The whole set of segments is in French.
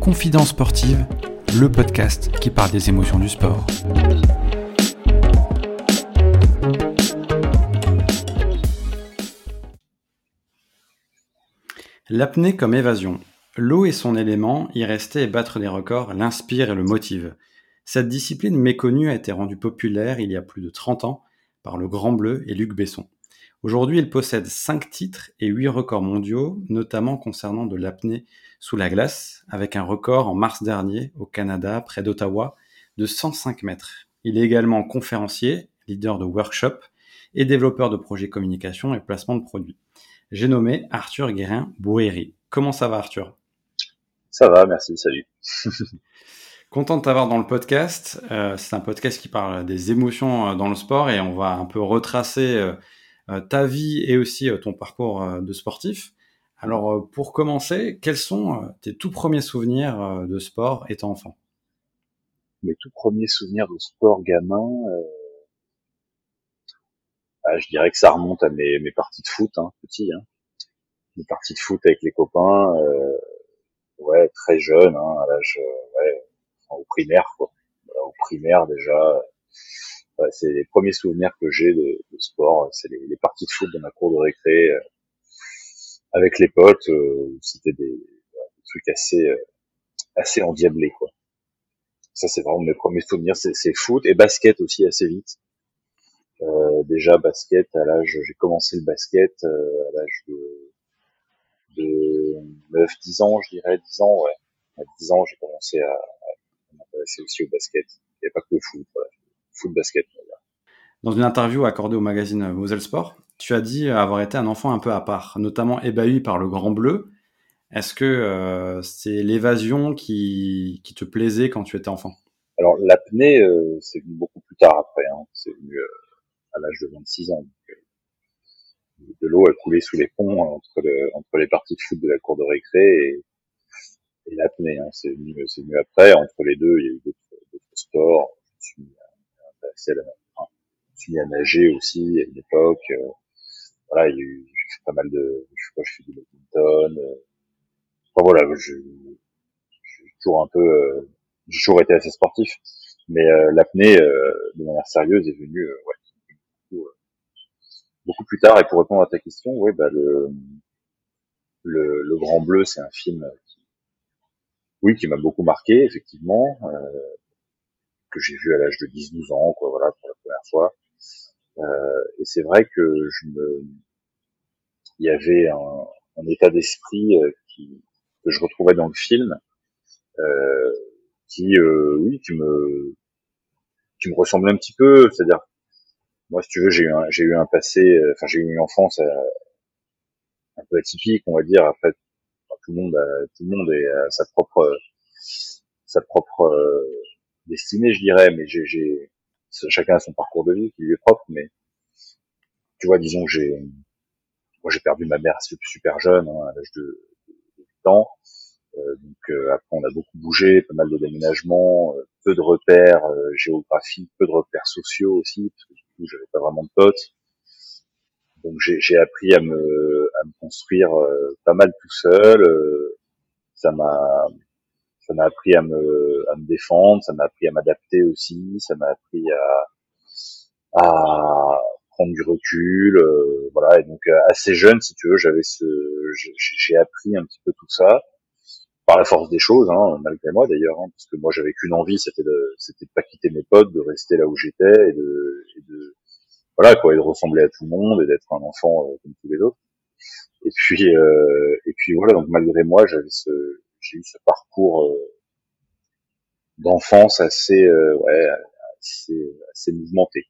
Confidence sportive, le podcast qui parle des émotions du sport. L'apnée comme évasion. L'eau est son élément, y rester et battre des records l'inspire et le motive. Cette discipline méconnue a été rendue populaire il y a plus de 30 ans par le Grand Bleu et Luc Besson. Aujourd'hui, il possède 5 titres et 8 records mondiaux, notamment concernant de l'apnée sous la glace, avec un record en mars dernier au Canada, près d'Ottawa, de 105 mètres. Il est également conférencier, leader de workshop et développeur de projets communication et placement de produits. J'ai nommé Arthur Guérin Bouhéry. Comment ça va Arthur? Ça va, merci, salut. Content de t'avoir dans le podcast. Euh, c'est un podcast qui parle des émotions euh, dans le sport et on va un peu retracer euh, ta vie et aussi euh, ton parcours euh, de sportif. Alors, pour commencer, quels sont tes tout premiers souvenirs de sport étant enfant? Mes tout premiers souvenirs de sport gamin, bah, je dirais que ça remonte à mes, mes parties de foot, hein, petit. Hein. Mes parties de foot avec les copains, euh, ouais, très jeune, hein, à l'âge, ouais, au primaire, quoi. au primaire déjà, c'est les premiers souvenirs que j'ai de, sport, c'est les, parties de foot dans ma cour de récré euh, avec les potes. Euh, c'était des, trucs assez euh, assez endiablés quoi. Ça c'est vraiment mes premiers souvenirs, c'est foot et basket aussi assez vite. déjà basket à l'âge, j'ai commencé le basket à l'âge de, de 9, 10 ans, je dirais, 10 ans, ouais. À 10 ans, j'ai commencé à, m'intéresser aussi au basket. Il n'y avait pas que le foot, foot basket. Dans une interview accordée au magazine Moselle Sport, tu as dit avoir été un enfant un peu à part, notamment ébahi par le Grand Bleu. Est-ce que euh, c'est l'évasion qui, qui, te plaisait quand tu étais enfant? Alors l'apnée, euh, c'est venu beaucoup plus tard après. Hein. C'est venu euh, à l'âge de 26 ans. de l'eau a coulé sous les ponts entre, le, entre les parties de foot de la cour de récré et, et l'apnée. Hein. C'est venu, venu, après. Entre les deux, il y a eu d'autres sports. Je suis intéressé à la suis mis à nager aussi à une époque. Euh, voilà, j'ai fait pas mal de, je sais pas, je fais du badminton. Euh, enfin voilà, je, je, toujours un peu, euh, j'ai toujours été assez sportif, mais l'apnée de manière sérieuse est venue, ouais, beaucoup, beaucoup, plus tard. Et pour répondre à ta question, ouais, bah le, le, le Grand Bleu, c'est un film qui, oui, qui m'a beaucoup marqué, effectivement, euh, que j'ai vu à l'âge de 10-12 ans, quoi, voilà, pour la première fois. Euh, et c'est vrai que je me, il y avait un, un état d'esprit euh, qui, que je retrouvais dans le film, euh, qui, euh, oui, qui me, qui me ressemblait un petit peu. C'est-à-dire, moi, si tu veux, j'ai eu un, j'ai eu un passé, enfin, j'ai eu une enfance un peu atypique, on va dire. Après, tout le monde, a, tout le monde est à sa propre, sa propre destinée, je dirais. Mais j'ai, chacun a son parcours de vie qui lui est propre, mais tu vois, disons que j'ai, moi j'ai perdu ma mère super jeune, hein, à l'âge de, 8 ans. Euh, donc euh, après on a beaucoup bougé, pas mal de déménagements, euh, peu de repères géographiques, peu de repères sociaux aussi, parce que du coup j'avais pas vraiment de potes. Donc j'ai appris à me, à me construire pas mal tout seul. ça m'a ça m'a appris à me, à me défendre, ça m'a appris à m'adapter aussi, ça m'a appris à, à prendre du recul, euh, voilà. Et donc euh, assez jeune, si tu veux, j'avais ce, j'ai appris un petit peu tout ça par la force des choses, hein, malgré moi d'ailleurs, hein, parce que moi j'avais qu'une envie, c'était de, c'était de pas quitter mes potes, de rester là où j'étais et de, et de, voilà quoi, et de ressembler à tout le monde et d'être un enfant euh, comme tous les autres. Et puis, euh, et puis voilà, donc malgré moi, j'avais ce, j'ai eu ce parcours euh, d'enfance assez, euh, ouais, assez, assez mouvementé.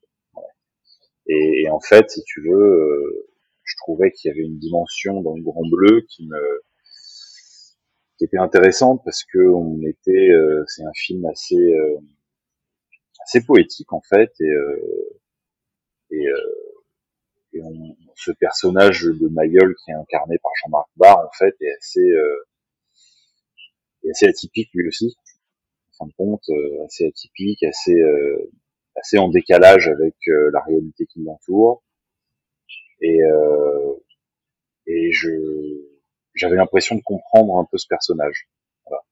Et, et, en fait, si tu veux, euh, je trouvais qu'il y avait une dimension dans le Grand Bleu qui me qui était intéressante parce que on était, c'est un film assez assez poétique en fait et et, et ce personnage de Mayol qui est incarné par Jean-Marc Barr en fait est assez assez atypique lui aussi, en fin de compte, euh, assez atypique, assez euh, assez en décalage avec euh, la réalité qui l'entoure. Et et je j'avais l'impression de comprendre un peu ce personnage. Voilà.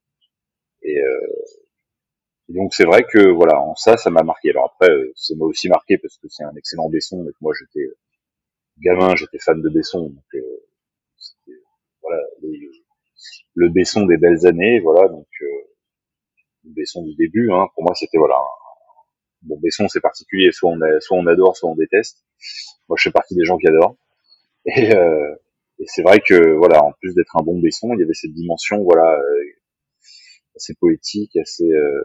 Et, euh, donc c'est vrai que voilà, en ça, ça m'a marqué. Alors après, ça m'a aussi marqué parce que c'est un excellent Besson, mais que moi j'étais gamin, j'étais fan de Besson, donc euh, voilà, le Besson des belles années, voilà, donc euh, le Besson du début, hein, pour moi c'était voilà. Bon, Besson c'est particulier, soit on, a, soit on adore, soit on déteste. Moi je fais partie des gens qui adorent. Et, euh, et c'est vrai que voilà, en plus d'être un bon Besson, il y avait cette dimension voilà euh, assez poétique, assez euh,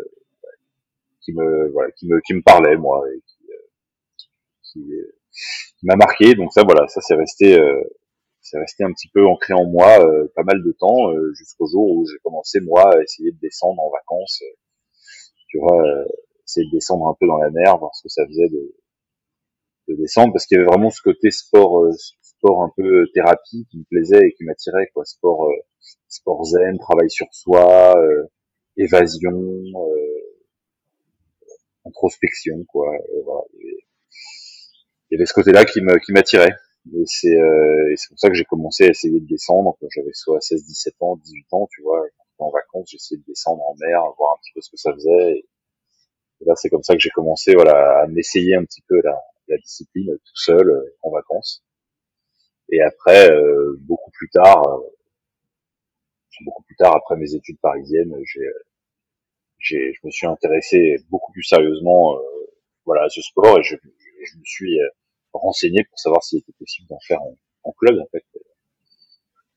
qui me voilà, qui me qui me parlait moi et qui, qui, qui m'a marqué. Donc ça voilà, ça c'est resté c'est resté un petit peu ancré en moi euh, pas mal de temps euh, jusqu'au jour où j'ai commencé moi à essayer de descendre en vacances euh, tu vois essayer de descendre un peu dans la mer voir ce que ça faisait de, de descendre parce qu'il y avait vraiment ce côté sport sport un peu thérapie qui me plaisait et qui m'attirait quoi sport sport zen travail sur soi évasion introspection quoi voilà. il y avait ce côté là qui me qui m'attirait et c'est euh, pour ça que j'ai commencé à essayer de descendre j'avais soit 16, 17 ans, 18 ans, tu vois, en vacances, j'essayais de descendre en mer, voir un petit peu ce que ça faisait. Et, là, c'est comme ça que j'ai commencé, voilà, à m'essayer un petit peu la, la discipline tout seul euh, en vacances. Et après, euh, beaucoup plus tard, euh, beaucoup plus tard, après mes études parisiennes, j'ai, j'ai, je me suis intéressé beaucoup plus sérieusement, voilà, à ce sport et je, je me suis renseigner pour savoir s'il était possible d'en faire en, club en fait.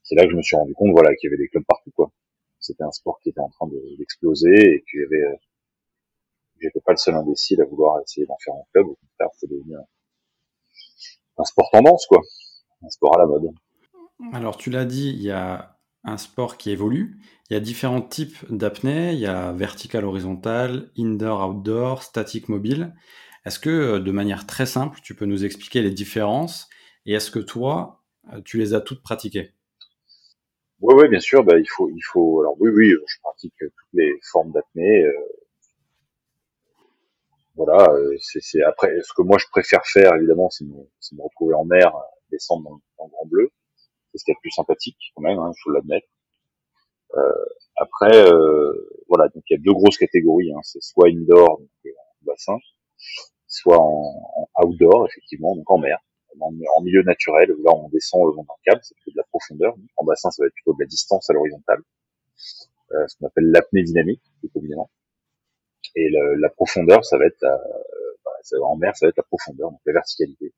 C'est là que je me suis rendu compte voilà qu'il y avait des clubs partout quoi. C'était un sport qui était en train d'exploser et qu'il y avait euh, j'étais pas le seul imbécile à vouloir essayer d'en faire en club. Au contraire, c'est devenu un, sport tendance quoi, un sport à la mode. Alors tu l'as dit, il y a un sport qui évolue. Il y a différents types d'apnée. Il y a vertical, horizontal, indoor, outdoor, statique, mobile. Est-ce que, euh, de manière très simple, tu peux nous expliquer les différences et est-ce que toi, euh, tu les as toutes pratiquées? Oui, oui, bien sûr. Bah, il faut, il faut. Alors oui, oui, je pratique toutes les formes d'apnée. Euh, voilà, c'est après. Ce que moi je préfère faire, évidemment, c'est me, retrouver en mer, descendre dans, grand bleu. C'est ce qui est le plus sympathique, quand même. Hein, il faut l'admettre. après, voilà, donc il y a deux grosses catégories. Hein, c'est soit indoor, donc bassin, soit en, outdoor, effectivement, donc en mer, en, milieu naturel, là on descend le long d'un câble, c'est plutôt de la profondeur. En bassin, ça va être plutôt de la distance à l'horizontale, euh, ce qu'on appelle l'apnée dynamique, plutôt évidemment. Et la profondeur, ça va être euh, en mer, ça va être la profondeur, donc la verticalité.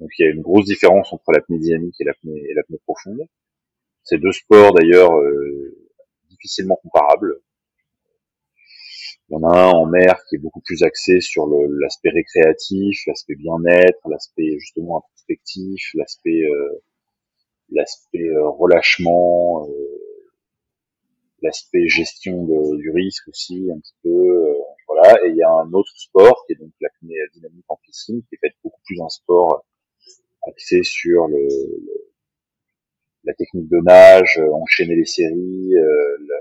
Donc il y a une grosse différence entre l'apnée dynamique et l'apnée et l'apnée profonde. Ces deux sports d'ailleurs euh, difficilement comparables. Il y en a un en mer qui est beaucoup plus axé sur l'aspect récréatif, l'aspect bien-être, l'aspect justement introspectif, l'aspect euh, l'aspect euh, relâchement, euh, l'aspect gestion du risque aussi un petit peu. voilà. Et il y a un autre sport qui est donc l'apnée dynamique en piscine, qui est fait beaucoup plus un sport axé sur la technique de nage, enchaîner les séries, la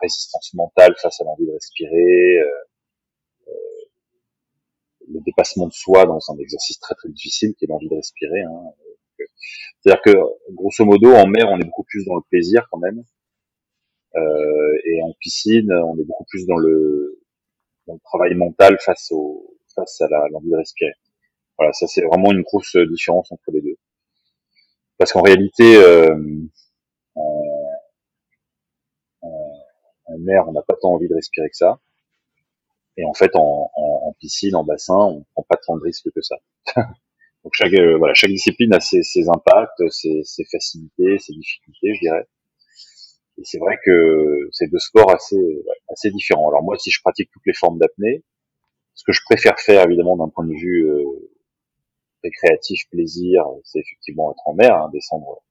résistance mentale face à l'envie de respirer, euh, euh, le dépassement de soi dans un exercice très très difficile qui est l'envie de respirer. Hein. C'est-à-dire que grosso modo en mer on est beaucoup plus dans le plaisir quand même, euh, et en piscine on est beaucoup plus dans le, dans le travail mental face au face à l'envie de respirer. Voilà, ça c'est vraiment une grosse différence entre les deux. Parce qu'en réalité, euh, en mer, on n'a pas tant envie de respirer que ça. Et en fait, en, en, piscine, en bassin, on prend pas tant de risques que ça. Donc chaque euh, voilà, chaque discipline a ses, ses impacts, ses, ses, facilités, ses difficultés, je dirais. Et c'est vrai que c'est deux sports assez assez différents. Alors moi, si je pratique toutes les formes d'apnée, ce que je préfère faire, évidemment, d'un point de vue euh, récréatif, plaisir, c'est effectivement être en mer, hein, descendre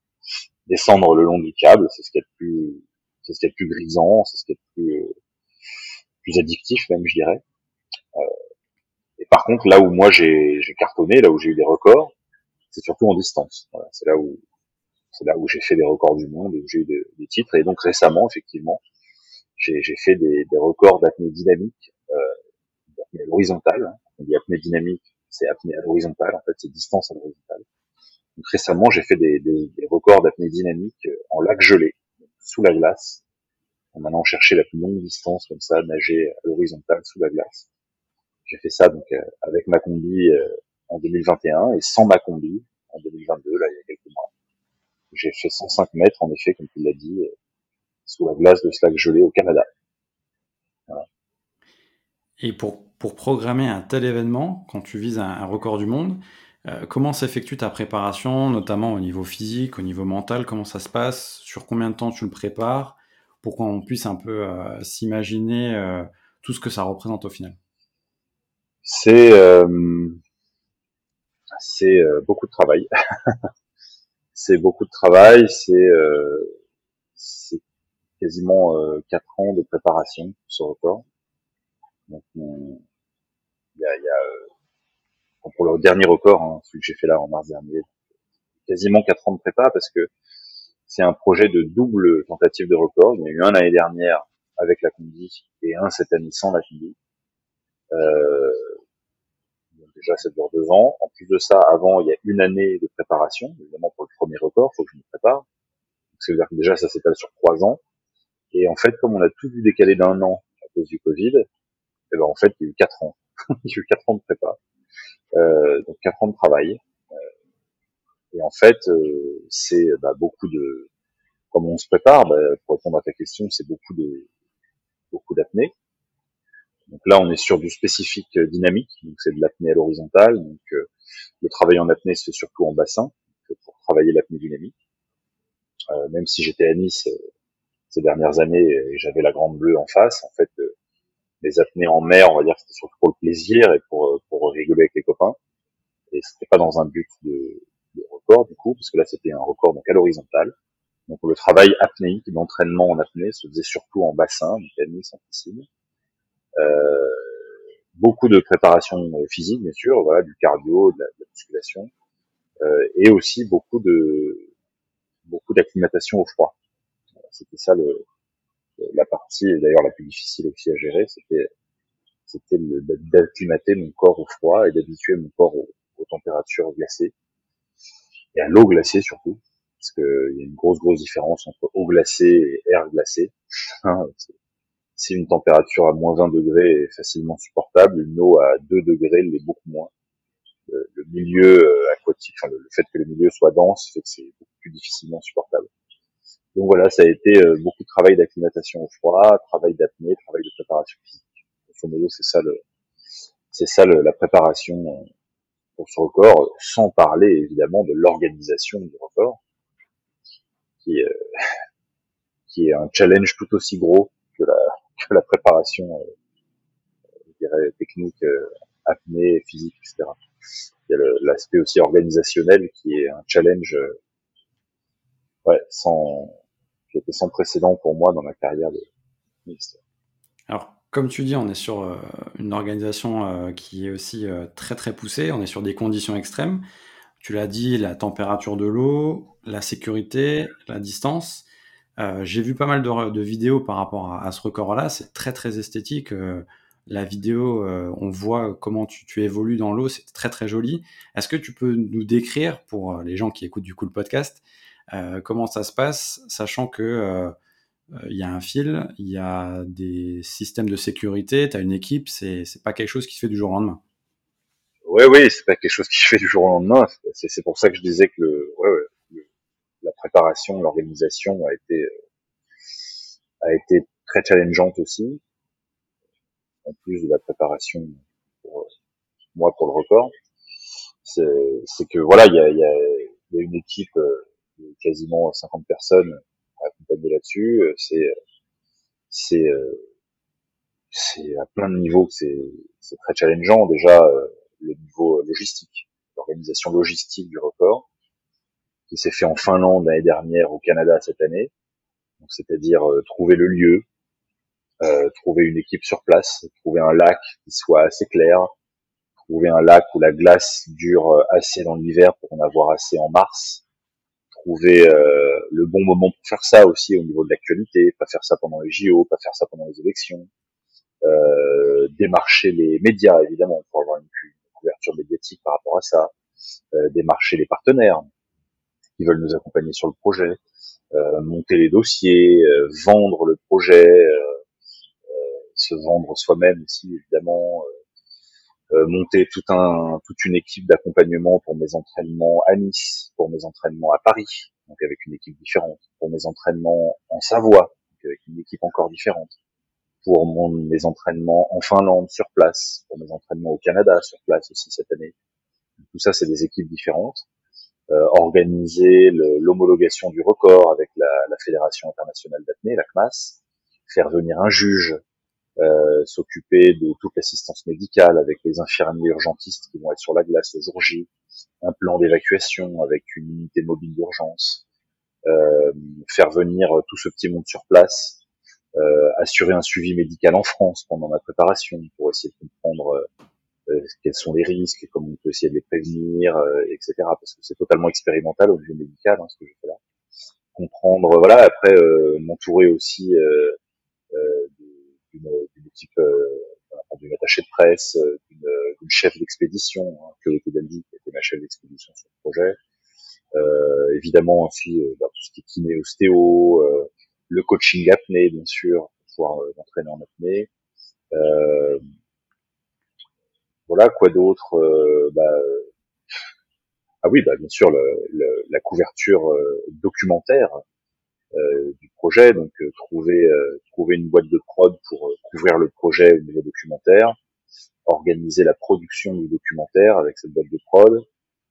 descendre le long du câble, c'est ce qui est le plus c'est ce qui est le plus grisant, c'est ce qui est plus, euh, plus addictif même, je dirais. Euh, et par contre, là où moi j'ai cartonné, là où j'ai eu des records, c'est surtout en distance. Voilà, c'est là où c'est là où j'ai fait des records du monde et où j'ai eu des, titres. Et donc récemment, effectivement, j'ai fait des, des records d'apnée dynamique, euh, d'apnée horizontale. Hein. On dit apnée dynamique, c'est apnée à l'horizontale. En fait, c'est distance à l'horizontale. Donc, récemment, j'ai fait des, des, des records d'apnée dynamique en lac gelé, sous la glace, en allant chercher la plus longue distance comme ça, nager à l'horizontale sous la glace. J'ai fait ça donc avec ma combi en 2021 et sans ma combi en 2022, là il y a quelques mois. J'ai fait 105 mètres en effet, comme tu l'as dit, sous la glace de ce lac gelé au Canada. Et pour, pour programmer un tel événement, quand tu vises un, record du monde, euh, comment s'effectue ta préparation, notamment au niveau physique, au niveau mental? Comment ça se passe? Sur combien de temps tu le prépares? Pour qu'on puisse un peu euh, s'imaginer euh, tout ce que ça représente au final C'est beaucoup de travail. c'est beaucoup de travail. C'est quasiment quatre ans de préparation pour ce record. Donc, il y a, pour le dernier record, hein, celui que j'ai fait là en mars dernier, quasiment quatre ans de prépa parce que c'est un projet de double tentative de record. Il y a eu un l'année dernière avec la combi et un cette année sans la combi. Euh, déjà, ça dure deux ans. En plus de ça, avant, il y a une année de préparation. Évidemment, pour le premier record, faut que je me prépare. Donc, ça veut dire que déjà, ça s'étale sur trois ans. Et en fait, comme on a tout dû décaler d'un an à cause du Covid, et ben en fait il y a eu quatre ans, il y a eu quatre ans de prépa, donc quatre ans de travail. Euh, et en fait euh, c'est bah, beaucoup de, comme on se prépare, bah, pour répondre à ta question, c'est beaucoup de beaucoup d'apnée. Donc là, on est sur du spécifique dynamique, donc c'est de l'apnée à l'horizontale. Donc le travail en apnée se fait surtout en bassin pour travailler l'apnée dynamique. Euh, même si j'étais à Nice ces dernières années et j'avais la Grande Bleue en face, en fait, les apnées en mer, on va dire c'était surtout pour le plaisir et pour, euh, pour rigoler avec les copains. Et c'était pas dans un but de, de, record du coup, parce que là c'était un record donc à l'horizontale. Donc le travail apnéique, l'entraînement en apnée se faisait surtout en bassin, donc à Nice, en piscine. Euh, beaucoup de préparation physique bien sûr, voilà, du cardio, de la, de la musculation, euh, et aussi beaucoup de beaucoup d'acclimatation au froid. C'était ça le, la partie d'ailleurs la plus difficile aussi à gérer, c'était c'était d'acclimater mon corps au froid et d'habituer mon corps aux, températures glacées et à l'eau glacée surtout, parce qu'il y a une grosse grosse différence entre eau glacée et air glacé. Hein, si une température à moins 20 degrés est facilement supportable, une eau à 2 degrés l'est beaucoup moins. Le, milieu euh, aquatique, enfin, le, fait que le milieu soit dense fait que c'est beaucoup plus difficilement supportable. Donc voilà, ça a été euh, beaucoup de travail d'acclimatation au froid, travail d'apnée, travail de préparation physique. c'est ça le, c'est ça la préparation euh, pour ce record, sans parler évidemment de l'organisation du record, qui, euh, qui est un challenge tout aussi gros que la, que la préparation, je dirais, technique, apnée, physique, etc. Il y a l'aspect aussi organisationnel qui est un challenge ouais, sans, qui était sans précédent pour moi dans ma carrière de ministère. Alors, comme tu dis, on est sur euh, une organisation euh, qui est aussi euh, très très poussée, on est sur des conditions extrêmes. Tu l'as dit, la température de l'eau, la sécurité, la distance. J'ai vu pas mal de, de, vidéos par rapport à, ce record-là, c'est très très esthétique. la vidéo, on voit comment tu, tu évolues dans l'eau, c'est très très joli. Est-ce que tu peux nous décrire, pour les gens qui écoutent du coup le podcast, comment ça se passe, sachant que euh, il y a un fil, il y a des systèmes de sécurité, tu as une équipe, c'est pas quelque chose qui se fait du jour au lendemain. Oui, oui, c'est pas quelque chose qui se fait du jour au lendemain. C'est pour ça que je disais que le, ouais, ouais, la préparation, l'organisation a été a été très challengeante aussi, en plus de la préparation pour moi pour le record. C'est que voilà, il y a, y, a, y a une équipe euh, quasiment 50 personnes à accompagner là-dessus. Euh, c'est c'est euh, c'est à plein de niveaux c'est c'est très challengeant déjà euh, le niveau logistique, l'organisation logistique du record qui s'est fait en Finlande l'année dernière, au Canada cette année. C'est-à-dire trouver le lieu, euh, trouver une équipe sur place, trouver un lac qui soit assez clair, trouver un lac où la glace dure assez dans l'hiver pour en avoir assez en mars, trouver euh, le bon moment pour faire ça aussi au niveau de l'actualité, pas faire ça pendant les JO, pas faire ça pendant les élections, euh, démarcher les médias évidemment pour avoir une, couverture médiatique par rapport à ça, euh, démarcher les partenaires, qui veulent nous accompagner sur le projet, monter les dossiers, vendre le projet, se vendre soi-même aussi évidemment, monter tout un, toute une équipe d'accompagnement pour mes entraînements à Nice, pour mes entraînements à Paris, donc avec une équipe différente, pour mes entraînements en Savoie, donc avec une équipe encore différente, pour mon, mes entraînements en Finlande sur place, pour mes entraînements au Canada sur place aussi cette année. Tout ça, c'est des équipes différentes. Euh, organiser l'homologation du record avec la, la Fédération internationale d'apnée, la CMAS, faire venir un juge, euh, s'occuper de toute l'assistance médicale avec les infirmiers urgentistes qui vont être sur la glace le jour J, un plan d'évacuation avec une unité mobile d'urgence, euh, faire venir tout ce petit monde sur place, euh, assurer un suivi médical en France pendant ma préparation pour essayer de comprendre euh, quels sont les risques, comment on peut essayer de les prévenir, euh, etc. Parce que c'est totalement expérimental au niveau médical hein, ce que je fais là. Comprendre, voilà. Après, euh, m'entourer aussi d'une équipe, d'une attachée de presse, d'une chef d'expédition, hein, Chloé Dalby, qui était ma chef d'expédition sur le projet. Euh, évidemment aussi bah, tout ce qui est kiné ostéo, euh, le coaching apnée bien sûr pour pouvoir euh, m'entraîner en apnée. Euh, voilà, quoi d'autre euh, bah, Ah oui, bah, bien sûr, le, la couverture euh, documentaire euh, du projet, donc trouver trouver une boîte de prod pour couvrir le projet au niveau documentaire, organiser la production du documentaire avec cette boîte de prod,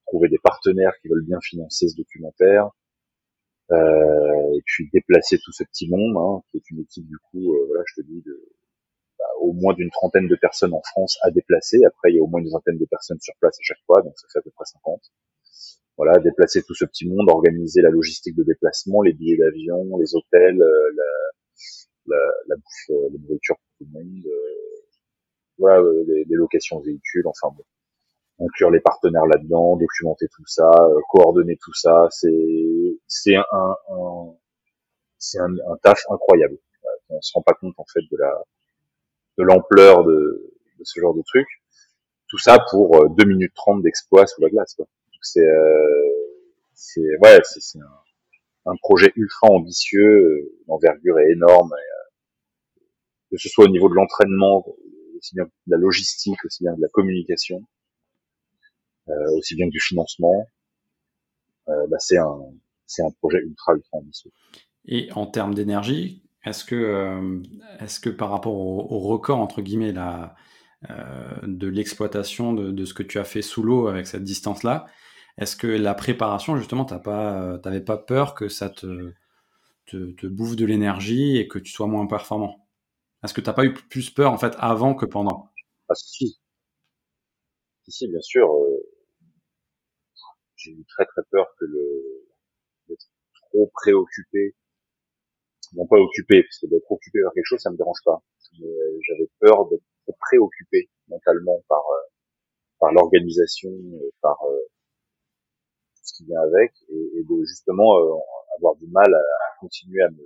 trouver des partenaires qui veulent bien financer ce documentaire, euh, et puis déplacer tout ce petit monde, hein, qui est une équipe du coup, euh, voilà, je te dis, de, au moins d'une trentaine de personnes en France à déplacer. Après, il y a au moins une vingtaine de personnes sur place à chaque fois, donc ça fait à peu près 50. Voilà, déplacer tout ce petit monde, organiser la logistique de déplacement, les billets d'avion, les hôtels, euh, la, la, la bouffe, euh, nourriture pour tout le monde, euh, voilà, les, les, locations véhicules, enfin bon, inclure les partenaires là-dedans, documenter tout ça, coordonner tout ça, c'est c'est un, un c'est un, un, taf incroyable. On se rend pas compte en fait de la de l'ampleur de, de, ce genre de truc. Tout ça pour 2 euh, minutes 30 d'exploit sous la glace. C'est euh, c'est ouais, c'est un, projet ultra ambitieux, l'envergure est énorme. Euh, que ce soit au niveau de l'entraînement, aussi bien de la logistique, aussi bien de la communication, euh, aussi bien que du financement, euh, bah c'est un c'est un projet ultra ultra ambitieux. Et en termes d'énergie, est-ce que, euh, est-ce que par rapport au, record, entre guillemets, euh, de l'exploitation de, de, ce que tu as fait sous l'eau avec cette distance-là, est-ce que la préparation, justement, tu pas, t'avais pas peur que ça te, te, te bouffe de l'énergie et que tu sois moins performant? Est-ce que tu n'as pas eu plus peur, en fait, avant que pendant? Ah si. Si, bien sûr. Euh, j'ai eu très très peur que le d'être trop préoccupé non pas occupé, parce que d'être occupé par quelque chose, ça me dérange pas. Mais euh, j'avais peur d'être trop préoccupé mentalement par euh, par l'organisation, par euh, ce qui vient avec, et, de justement avoir du mal à, continuer à me,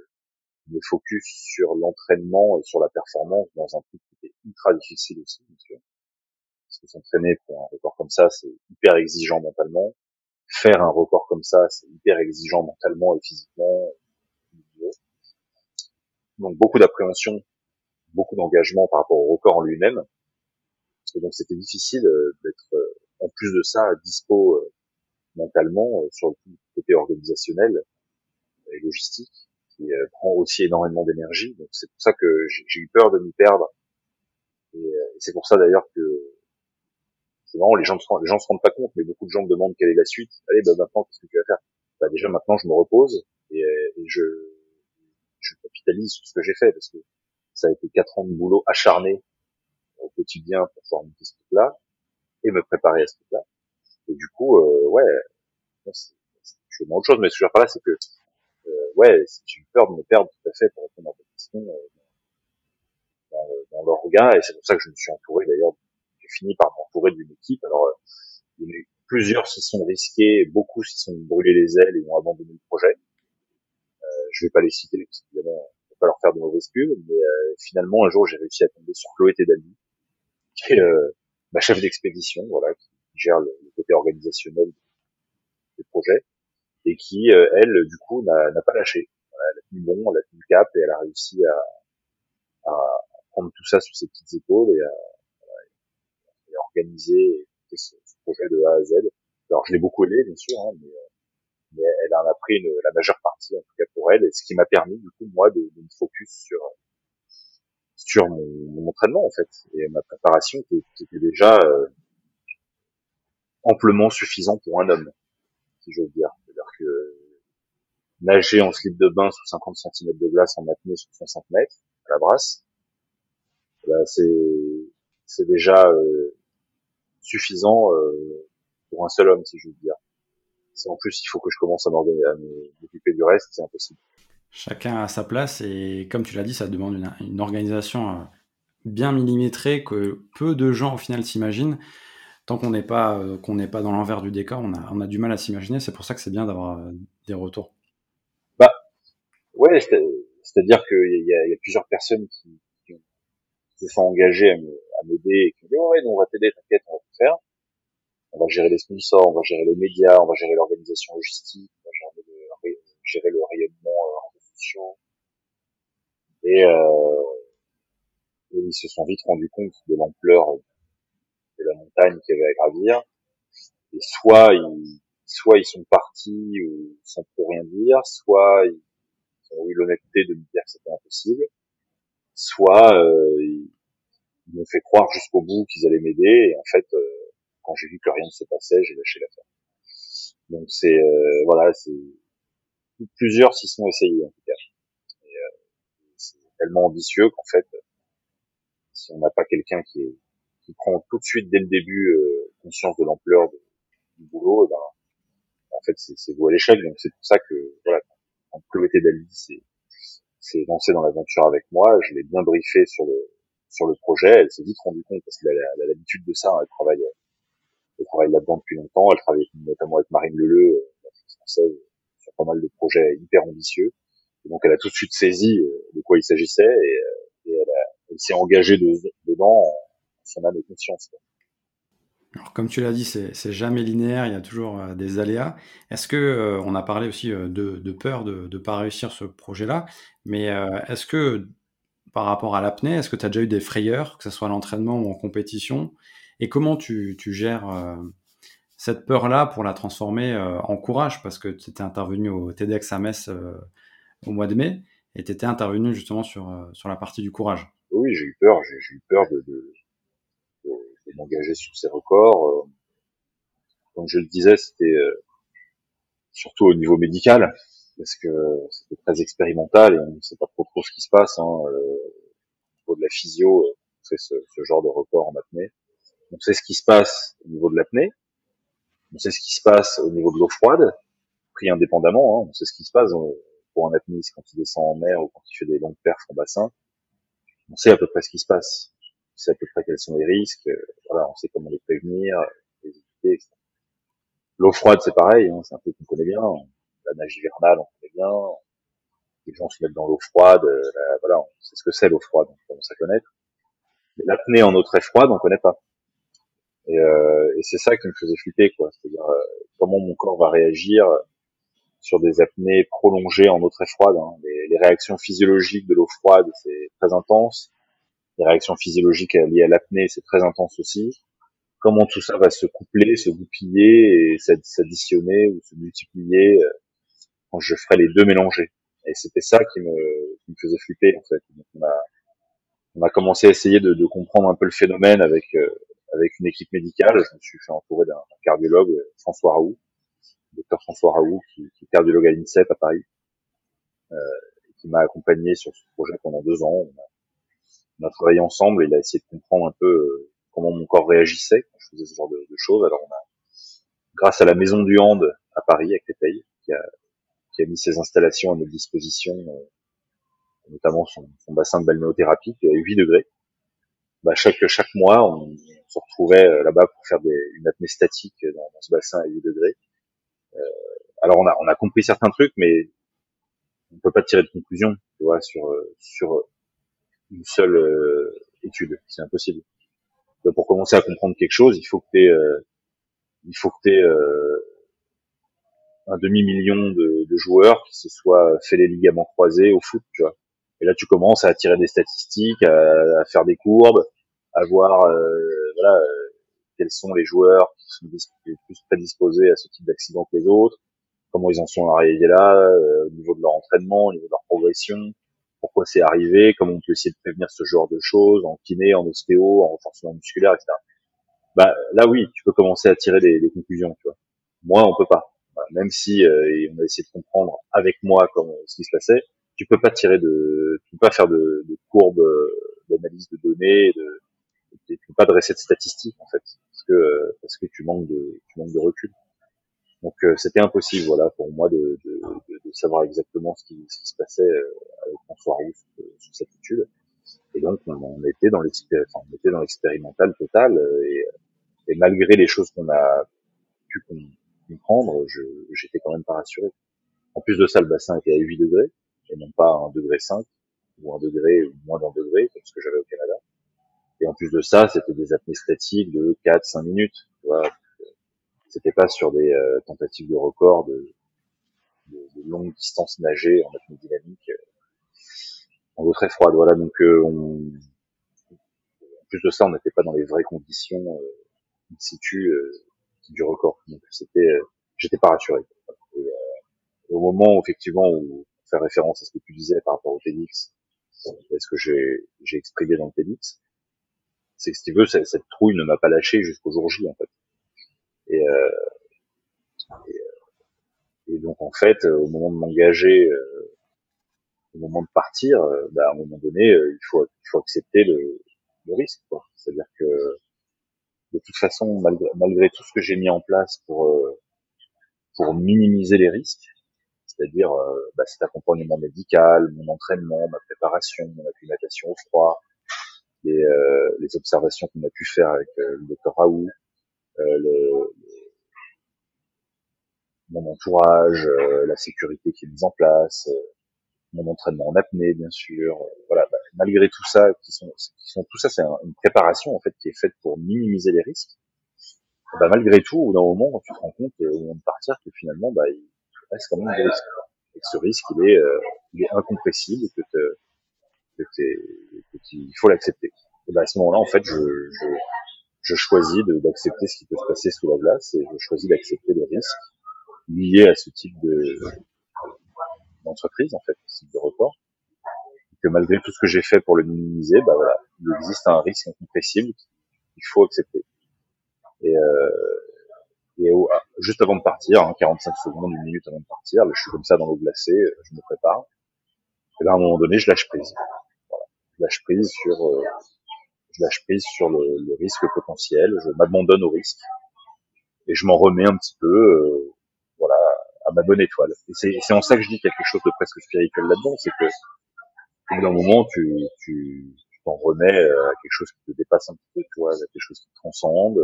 me focus sur l'entraînement et sur la performance dans un truc qui était ultra difficile aussi, bien sûr. Parce que s'entraîner pour un record comme ça, c'est hyper exigeant mentalement. Faire un record comme ça, c'est hyper exigeant mentalement et physiquement donc beaucoup d'appréhension, beaucoup d'engagement par rapport au record en lui-même. Et donc c'était difficile euh, d'être euh, en plus de ça dispo euh, mentalement sur le côté organisationnel et logistique qui prend aussi énormément d'énergie. Donc c'est pour ça que j'ai eu peur de m'y perdre. Et, c'est pour ça d'ailleurs que c'est vraiment les gens se les gens se rendent pas compte, mais beaucoup de gens me demandent quelle est la suite. Allez, bah maintenant qu'est-ce que tu vas faire? Bah déjà maintenant je me repose et, et je je capitalise sur ce que j'ai fait parce que ça a été quatre ans de boulot acharné au quotidien pour monter ce truc-là et me préparer à ce truc-là. Et du coup, euh, ouais, je fais autre chose, mais ce que je veux dire par là, c'est que, euh, ouais, j'ai eu peur de me perdre tout à fait pour répondre à ta question euh, dans, dans l'orga, et c'est pour ça que je me suis entouré d'ailleurs, j'ai fini par m'entourer d'une équipe. Alors, euh, il y a eu plusieurs s'y sont risqués, beaucoup s'y sont brûlés les ailes et ont abandonné le projet je vais pas les citer parce qu'évidemment, on va pas leur faire de mauvaises pubs, mais euh, finalement un jour j'ai réussi à tomber sur Chloé Tedali, qui est euh, ma chef d'expédition, voilà, qui gère le, côté organisationnel du projet. et qui, elle, du coup, n'a pas lâché. elle a tenu bon, elle a tenu cap et elle a réussi à, à prendre tout ça sur ses petites épaules et à, et à organiser ce, projet de A à Z. Alors, je l'ai beaucoup aidé, bien sûr, hein, mais, mais, elle en a pris une, la majeure partie, en tout cas pour elle, et ce qui m'a permis, du coup, moi, de, de me focus sur sur mon, mon, entraînement en fait et ma préparation qui, qui était déjà euh, amplement suffisant pour un homme, si j'ose dire. C'est-à-dire que nager en slip de bain sous 50 cm de glace en apnée sur 60 mètres à la brasse, bah, c'est c'est déjà euh, suffisant euh, pour un seul homme, si j'ose dire. Si en plus il faut que je commence à m'occuper du reste, c'est impossible. Chacun a sa place et comme tu l'as dit, ça demande une, une, organisation euh, bien millimétrée que peu de gens au final s'imaginent. Tant qu'on n'est pas euh, qu'on n'est pas dans l'envers du décor, on a, on a du mal à s'imaginer. C'est pour ça que c'est bien d'avoir euh, des retours. Bah ouais, c'est-à-dire qu'il y a, y a plusieurs personnes qui, qui, se sont engagées à m'aider et qui ont dit ouais, nous on va t'aider, t'inquiète, on va tout faire. On va gérer les sponsors, on va gérer les médias, on va gérer l'organisation logistique, on va gérer le, gérer le rayonnement et, euh, et, ils se sont vite rendus compte de l'ampleur la montagne qu'il y avait à gravir. Et soit ils, soit ils sont partis ou sans trop rien dire, soit ils ont eu l'honnêteté de me dire que c'était impossible, soit euh, ils, m'ont fait croire jusqu'au bout qu'ils allaient m'aider. Et en fait, euh, quand j'ai vu que rien ne se passait, j'ai lâché l'affaire. Donc c'est euh, voilà, c'est plusieurs s'y sont essayés en tout cas. Euh, c'est tellement ambitieux qu'en fait, si on n'a pas quelqu'un qui, est, qui prend tout de suite dès le début euh, conscience de l'ampleur du boulot, eh ben, en fait c'est vous à l'échec. Donc c'est pour ça que voilà, quand Chloé Dali s'est lancée dans l'aventure avec moi, je l'ai bien briefé sur le sur le projet. Elle s'est vite rendue compte parce qu'elle a l'habitude de ça. Hein, elle travaille elle travaille là-dedans depuis longtemps. Elle travaille notamment avec Marine Leleu, euh, la française, sur pas mal de projets hyper ambitieux. Donc elle a tout de suite saisi euh, de quoi il s'agissait et, euh, et elle, s'est engagée de, dedans son âme et conscience. Alors, comme tu l'as dit, c'est jamais linéaire, il y a toujours euh, des aléas. Est-ce que on a parlé aussi de, de peur de ne pas réussir ce projet-là, mais est-ce que par rapport à l'apnée, est-ce que tu as déjà eu des frayeurs, que ce soit à l'entraînement ou en compétition? Et comment tu, tu gères cette peur-là pour la transformer euh, en courage? Parce que tu étais intervenu au TEDx à Metz euh, au mois de mai et tu étais intervenu justement sur, euh, sur la partie du courage. Oui, j'ai eu peur, j'ai eu peur de m'engager sur ces records. Comme je le disais, c'était surtout au niveau médical parce que c'était très expérimental et on ne sait pas trop trop ce qui se passe. Hein. au niveau de la physio, on fait ce, genre de record en apnée. On sait ce qui se passe au niveau de l'apnée, on sait ce qui se passe au niveau de l'eau froide, pris indépendamment, hein, on sait ce qui se passe euh, pour un apniste quand il descend en mer ou quand il fait des longues perfs en bassin. On sait à peu près ce qui se passe. Sait à peu près quels sont les risques. Euh, voilà, on sait comment les prévenir, les éviter, etc. L'eau froide, c'est pareil, hein, c'est un truc qu'on connaît bien. La nage hivernale, on connaît bien. Les gens se mettent dans l'eau froide, euh, voilà, on sait ce que c'est l'eau froide, on commence à connaître. L'apnée en eau très froide, on connaît pas. Et, euh, et c'est ça qui me faisait flipper, quoi. C'est-à-dire euh, comment mon corps va réagir sur des apnées prolongées en eau très froide. Hein. Les, réactions physiologiques de l'eau froide, c'est très intense. Les réactions physiologiques liées à l'apnée, c'est très intense aussi. Comment tout ça va se coupler, se goupiller et s'additionner ou se multiplier euh, quand je ferai les deux mélangés. Et c'était ça qui me, qui me faisait flipper en fait. Donc on a, on a commencé à essayer de, de comprendre un peu le phénomène avec euh, avec une équipe médicale. Je me suis fait entourer d'un cardiologue, François Raoult, docteur François Raoult, qui, qui est cardiologue à l'INSEP à Paris, euh, qui m'a accompagné sur ce projet pendant deux ans. On a, travaillé ensemble, et il a essayé de comprendre un peu euh, comment mon corps réagissait quand je faisais ce genre de, de, choses. Alors on a, grâce à la Maison du Hand à Paris, à Créteil, qui a, qui a mis ses installations à notre disposition, euh, notamment son, son, bassin de balnéothérapie qui est à 8 degrés. Bah, chaque, chaque mois, on, se retrouvait euh, là-bas pour faire des, une apnée statique dans, dans, ce bassin à 8 degrés. Euh, alors on a, on a compris certains trucs, mais on peut pas tirer de conclusion, tu vois, sur sur une seule euh, étude, c'est impossible. Donc, pour commencer à comprendre quelque chose, il faut que tu euh, il faut que euh, un demi-million de, de, joueurs qui se soient fait les ligaments croisés au foot, tu vois. Et là, tu commences à attirer des statistiques, à, à faire des courbes, à voir, euh, voilà, euh, quels sont les joueurs qui sont plus prédisposés à ce type d'accident que les autres, comment ils en sont arrivés là, euh, au niveau de leur entraînement, au niveau de leur progression, pourquoi c'est arrivé, comment on peut essayer de prévenir ce genre de choses en kiné, en ostéo, en renforcement musculaire, etc. Bah là oui, tu peux commencer à tirer des, des conclusions, tu vois. Moi, on peut pas. même si euh, on a essayé de comprendre avec moi comment ce qui se passait, tu peux pas tirer de, tu peux pas faire de, de courbes d'analyse de données, de, tu peux pas dresser de statistiques en fait, parce que parce que tu manques de, tu manques de recul. Donc euh, c'était impossible, voilà, pour moi de, de, de, savoir exactement ce qui, ce qui se passait euh, avec François Roux euh, sur cette étude. Et donc on, était dans l'expérimental total et, et, malgré les choses qu'on a pu comprendre, j'étais quand même pas rassuré. En plus de ça, le bassin était à 8 degrés et non pas un degré 5 ou un degré ou moins d'un degré comme ce que j'avais au Canada. Et en plus de ça, c'était des apnées statiques de 4-5 minutes. Tu vois, c'était pas sur des euh, tentatives de record de, de, de longues distances en apnée dynamique euh, en eau très froide. Voilà, donc euh, on, en plus de ça, on n'était pas dans les vraies conditions in situ du record. Donc c'était, j'étais pas rassuré. Et, au moment effectivement où faire référence à ce que tu disais par rapport au TEDx, est-ce que j'ai j'ai exprimé dans le TEDx, c'est que si tu veux, cette, cette trouille ne m'a pas lâché jusqu'au jour J en fait. Et, euh, et, euh, et, donc en fait, au moment de m'engager, euh, au moment de partir, bah, à un moment donné, il faut, il faut accepter le, le risque. C'est-à-dire que de toute façon, malgré, malgré, tout ce que j'ai mis en place pour pour minimiser les risques, c'est-à-dire bah, cet accompagnement médical, mon entraînement, ma préparation, mon acclimatation au froid, les, euh, les observations qu'on a pu faire avec euh, le docteur Raoult, euh, le, mon entourage, la sécurité qui est mise en place, mon entraînement en apnée bien sûr. voilà, bah, malgré tout ça, qui sont, qui sont tout ça, c'est une préparation en fait qui est faite pour minimiser les risques. Bah, malgré tout, au d'un moment, tu te rends compte au moment de partir que finalement, bah, il reste quand même des risques. Et que ce risque, il est, il est incompressible, que, que, qu'il faut l'accepter. Et ben à ce moment-là, en fait, je, je, je choisis d'accepter ce qui peut se passer sous la glace et je choisis d'accepter les risques liés à ce type de d'entreprise, en fait, ce type de report. Que malgré tout ce que j'ai fait pour le minimiser, bah voilà, il existe un risque incompressible qu'il faut accepter. Et, euh, et ah, juste avant de partir, hein, 45 secondes, une minute avant de partir, là, je suis comme ça dans l'eau glacée, je me prépare. Et là, à un moment donné, je lâche prise lâche prise sur euh, je lâche prise sur le, risque potentiel, je m'abandonne au risque et je m'en remets un petit peu euh, voilà à ma bonne étoile. Et c'est en ça que je dis quelque chose de presque spirituel là-dedans, c'est que au bout d'un moment tu tu t'en remets à quelque chose qui te dépasse un petit peu, tu vois, à quelque chose qui te transcende.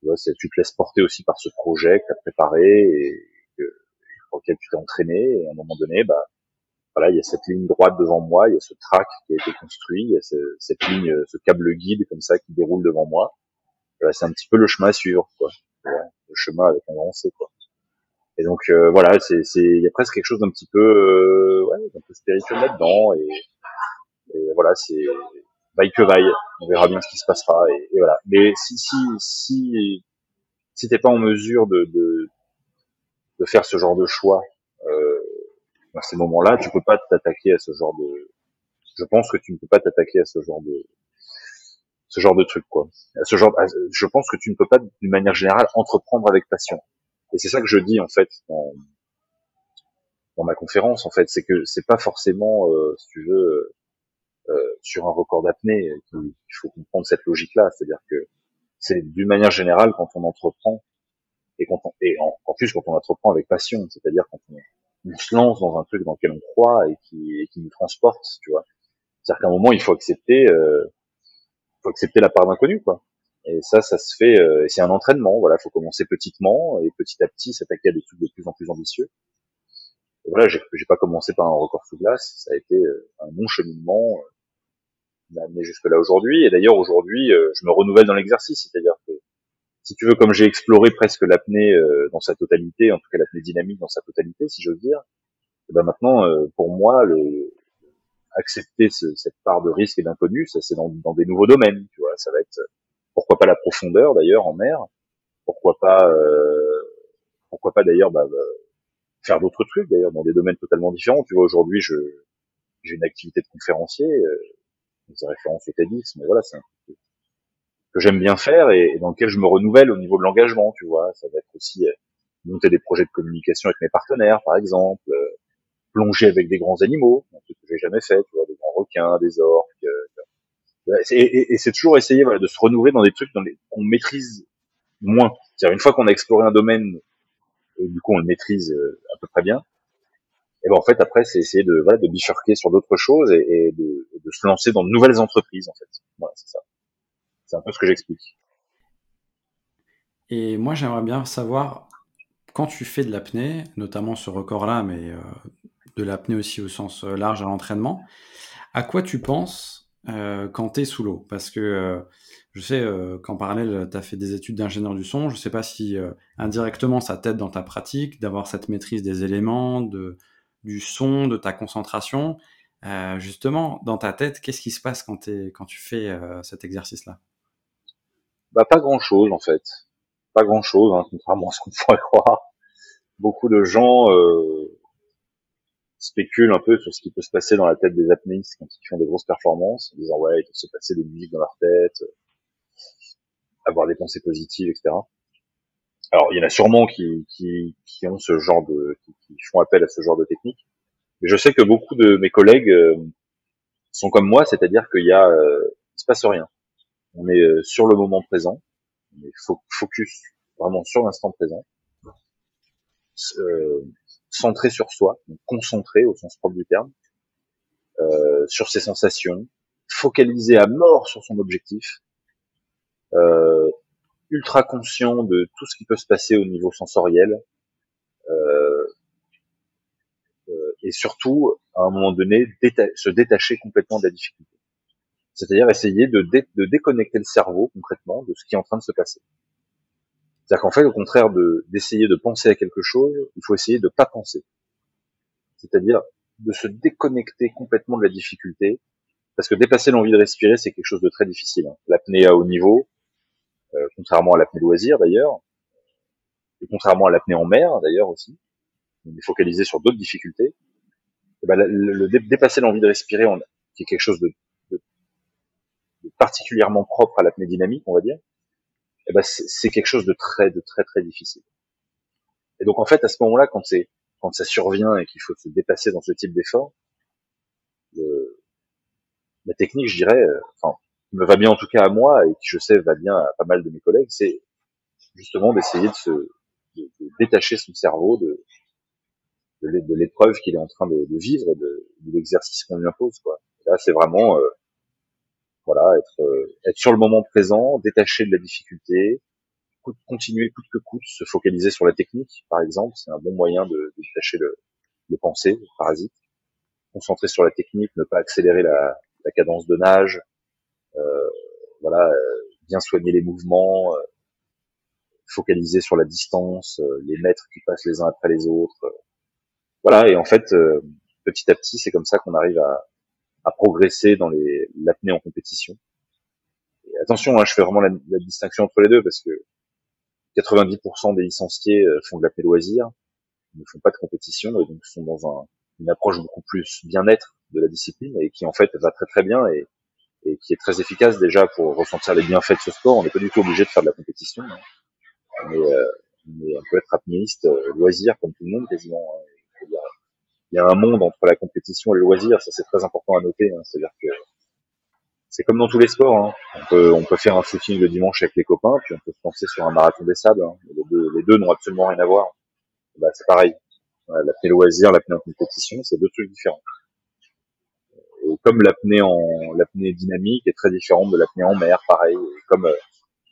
Tu vois, tu te laisses porter aussi par ce projet que tu as préparé et que, pour lequel tu t'es entraîné et à un moment donné, bah voilà, il y a cette ligne droite devant moi, il y a ce track qui a été construit, il y a cette ligne, ce câble guide comme ça qui déroule devant moi. Voilà, c'est un petit peu le chemin à suivre, quoi. le chemin avec un grand C, quoi. Et donc euh, voilà, c'est, il y a presque quelque chose d'un petit peu, euh, ouais, d'un peu spirituel là-dedans, et, et voilà, c'est vaille que vaille. On verra bien ce qui se passera, et, et voilà. Mais si, si, si, si t'es pas en mesure de, de, de faire ce genre de choix, à ces moments-là, tu peux pas t'attaquer à ce genre de. Je pense que tu ne peux pas t'attaquer à ce genre de ce genre de truc quoi. À ce genre, je pense que tu ne peux pas d'une manière générale entreprendre avec passion. Et c'est ça que je dis en fait dans, dans ma conférence en fait, c'est que c'est pas forcément, euh, si tu veux, euh, sur un record d'apnée qu'il faut comprendre cette logique-là. C'est-à-dire que c'est d'une manière générale quand on entreprend et, quand et en, en, plus quand on entreprend avec passion, c'est-à-dire quand on, on se lance dans un truc dans lequel on croit et qui, qui nous transporte, tu vois. C'est-à-dire qu'à un moment, il faut accepter, euh, faut accepter la part d'inconnu, quoi. Et ça, ça se fait, euh, c'est un entraînement, voilà, faut commencer petitement et petit à petit s'attaquer à des trucs de plus en plus ambitieux. Et voilà, j'ai pas commencé par un record sous glace, ça a été euh, un long cheminement, euh, qui m'a amené jusque là aujourd'hui. Et d'ailleurs, aujourd'hui, euh, je me renouvelle dans l'exercice, c'est-à-dire que si tu veux, comme j'ai exploré presque l'apnée euh, dans sa totalité, en tout cas l'apnée dynamique dans sa totalité, si j'ose dire, et eh ben maintenant, euh, pour moi, le, accepter cette part de risque et d'inconnu, ça c'est dans, dans, des nouveaux domaines, tu vois, ça va être pourquoi pas la profondeur d'ailleurs en mer, pourquoi pas, euh, pourquoi pas d'ailleurs bah, bah, faire d'autres trucs d'ailleurs dans des domaines totalement différents. Tu vois, aujourd'hui, je j'ai une activité de conférencier, euh, des références au TEDx, mais voilà, c'est un truc que j'aime bien faire et, dans lequel je me renouvelle au niveau de l'engagement, tu vois. Ça va être aussi euh, monter des projets de communication avec mes partenaires, par exemple, euh, plonger avec des grands animaux, un truc que j'ai jamais fait, tu vois, des grands requins, des orques. Euh, et, et c'est toujours essayer voilà, de se renouveler dans des trucs qu'on maîtrise moins. C'est-à-dire une fois qu'on a exploré un domaine, et du coup on le maîtrise à peu près bien, et ben en fait après c'est essayer de voilà de bifurquer sur d'autres choses et, et de, de, se lancer dans de nouvelles entreprises en fait. Voilà, c'est ça. C'est un peu ce que j'explique. Et moi, j'aimerais bien savoir, quand tu fais de l'apnée, notamment ce record-là, mais euh, de l'apnée aussi au sens euh, large à l'entraînement, à quoi tu penses euh, quand tu es sous l'eau? Parce que je sais qu'en parallèle, tu as fait des études d'ingénieur du son. Je ne sais pas si indirectement ça t'aide dans ta pratique d'avoir cette maîtrise des éléments, du son, de ta concentration. justement, dans ta tête, qu'est-ce qui se passe quand tu fais cet exercice-là? Bah, pas grand-chose en fait. Pas grand-chose, hein, contrairement à ce qu'on pourrait croire. Beaucoup de gens euh, spéculent un peu sur ce qui peut se passer dans la tête des apnéistes quand ils font des grosses performances, en disant ouais, il peut se passer des musiques dans leur tête, avoir des pensées positives, etc. Alors il y en a sûrement qui, qui, qui ont ce genre de, qui, qui, font appel à ce genre de technique. Mais je sais que beaucoup de mes collègues euh, sont comme moi, c'est-à-dire qu'il y a, euh, il se passe rien on est euh, sur le moment présent, on est focus vraiment sur l'instant présent, euh, centré sur soi, concentré au sens propre du terme, euh, sur ses sensations, focalisé à mort sur son objectif, euh, ultra conscient de tout ce qui peut se passer au niveau sensoriel, euh, et surtout, à un moment donné, se détacher complètement de la difficulté. C'est-à-dire essayer de, déconnecter le cerveau concrètement de ce qui est en train de se passer. C'est-à-dire qu'en fait, au contraire de d'essayer de penser à quelque chose, il faut essayer de pas penser. C'est-à-dire de se déconnecter complètement de la difficulté, parce que dépasser l'envie de respirer, c'est quelque chose de très difficile. Hein. L'apnée à haut niveau, euh, contrairement à l'apnée loisir d'ailleurs, et contrairement à l'apnée en mer d'ailleurs aussi, on est focalisé sur d'autres difficultés. Et ben, le, dépasser l'envie de respirer, on, qui est quelque chose de particulièrement propre à l'apnée dynamique, on va dire, eh ben c'est quelque chose de très, de très, très difficile. Et donc en fait, à ce moment-là, quand c'est quand ça survient et qu'il faut se dépasser dans ce type d'effort, la technique, je dirais, euh, enfin, me va bien en tout cas à moi et qui je sais va bien à pas mal de mes collègues, c'est justement d'essayer de se de, détacher son cerveau de de l'épreuve qu'il est en train de, vivre et de, l'exercice qu'on lui impose. Quoi. là, c'est vraiment euh, voilà, être, euh, être sur le moment présent, détaché de la difficulté, continuer coûte que coûte, se focaliser sur la technique, par exemple, c'est un bon moyen de, détacher le, les pensées, le parasite. Concentrer sur la technique, ne pas accélérer la, la cadence de nage, euh, voilà, euh, bien soigner les mouvements, euh, focaliser sur la distance, les mètres qui passent les uns après les autres. voilà, et en fait, petit à petit, c'est comme ça qu'on arrive à, à progresser dans l'apnée en compétition. Et attention, hein, je fais vraiment la, distinction entre les deux parce que 90% des licenciés euh, font de l'apnée loisir, ne font pas de compétition et donc sont dans un, une approche beaucoup plus bien-être de la discipline et qui en fait va très très bien et, et qui est très efficace déjà pour ressentir les bienfaits de ce sport. On n'est pas du tout obligé de faire de la compétition, hein. mais, euh, mais, on peut être apnéiste euh, loisir comme tout le monde quasiment. Hein il y a un monde entre la compétition et le loisir, ça c'est très important à noter. Hein. C'est-à-dire que c'est comme dans tous les sports. Hein. On, peut, on peut faire un footing le dimanche avec les copains, puis on peut se lancer sur un marathon des sables. Hein. Les deux, les deux n'ont absolument rien à voir. Bah, c'est pareil. L'apnée loisir, l'apnée en compétition, c'est deux trucs différents. Comme l'apnée en l'apnée dynamique est très différente de l'apnée en mer, pareil. Comme euh,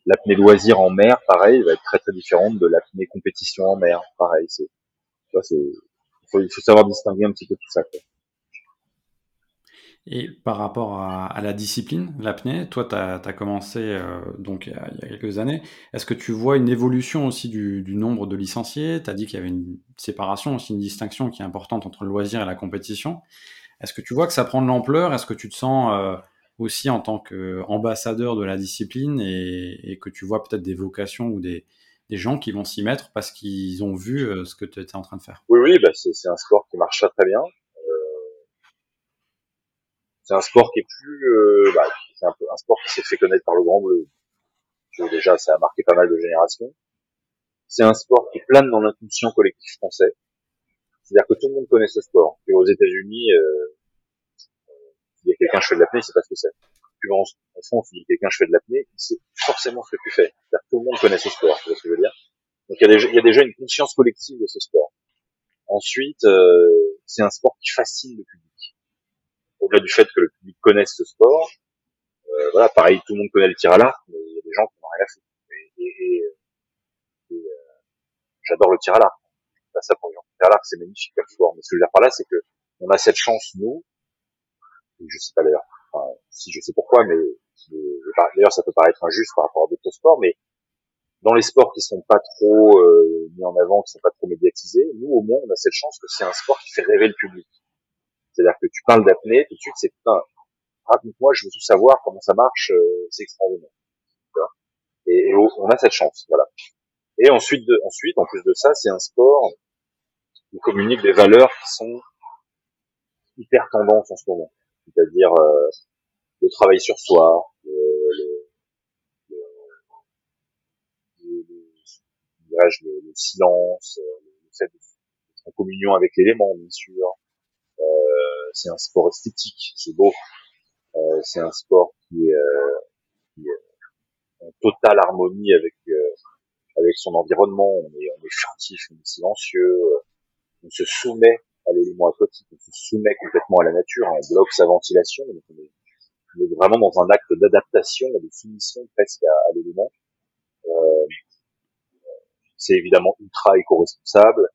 l'apnée loisir en mer, pareil, va être très très différente de l'apnée compétition en mer, pareil. C'est, tu il faut savoir distinguer un petit peu tout ça. Et par rapport à, la discipline, l'apnée, toi, tu as, commencé euh, donc il y, a, quelques années. Est-ce que tu vois une évolution aussi du, nombre de licenciés? Tu as dit qu'il y avait une séparation, aussi une distinction qui est importante entre le loisir et la compétition. Est-ce que tu vois que ça prend de l'ampleur? Est-ce que tu te sens euh, aussi en tant qu'ambassadeur de la discipline et, que tu vois peut-être des vocations ou des, gens qui vont s'y mettre parce qu'ils ont vu euh, ce que tu étais en train de faire Oui, oui, bah c'est un sport qui marche très bien c'est un sport qui est plus, euh, bah, c'est un, un, sport qui s'est fait connaître par le Grand Bleu. Déjà, ça a marqué pas mal de générations. C'est un sport qui plane dans l'inconscient collectif français. C'est-à-dire que tout le monde connaît ce sport. Et aux États-Unis, euh, il y a quelqu'un je fais de l'apnée, il sait pas ce que c'est. En, y a quelqu'un je fais de l'apnée, il sait forcément ce que tu fais. Tout le monde connaît ce sport. Donc il y, a déjà, il y a déjà une conscience collective de ce sport. Ensuite, euh, c'est un sport qui fascine le public au-delà du fait que le public connaisse ce sport, euh, voilà, pareil, tout le monde connaît le tir à l'arc, mais il y a des gens qui n'ont rien à foutre. Et, et, et euh, j'adore le tir à l'arc. Ça pour. Le tir à l'arc, c'est magnifique comme sport. Mais ce que je veux dire par là, c'est que on a cette chance, nous, je sais pas d'ailleurs, si je sais pourquoi, mais d'ailleurs ça peut paraître injuste par rapport à d'autres sports, mais dans les sports qui sont pas trop euh, mis en avant, qui sont pas trop médiatisés, nous au moins on a cette chance que c'est un sport qui fait rêver le public. C'est-à-dire que tu parles d'apnée, tout de suite, c'est putain, raconte-moi, je veux tout savoir, comment ça marche, euh, c'est extraordinaire. Et, et, on a cette chance, voilà. Et ensuite, ensuite, en plus de ça, c'est un sport qui communique des valeurs qui sont hyper tendances en ce moment. C'est-à-dire euh, le travail sur soi, le, le, le, le, le silence, le fait d'être en communion avec l'élément, bien sûr, euh, c'est un sport esthétique, c'est beau. Euh, c'est un sport qui, euh, qui est en totale harmonie avec avec son environnement. On est, on est furtif, on est silencieux, on se soumet à l'élément aquatique, on se soumet complètement à la nature, on bloque sa ventilation. Est, on, est, vraiment dans un acte d'adaptation, de soumission presque à, à l'élément. Euh, c'est évidemment ultra éco-responsable.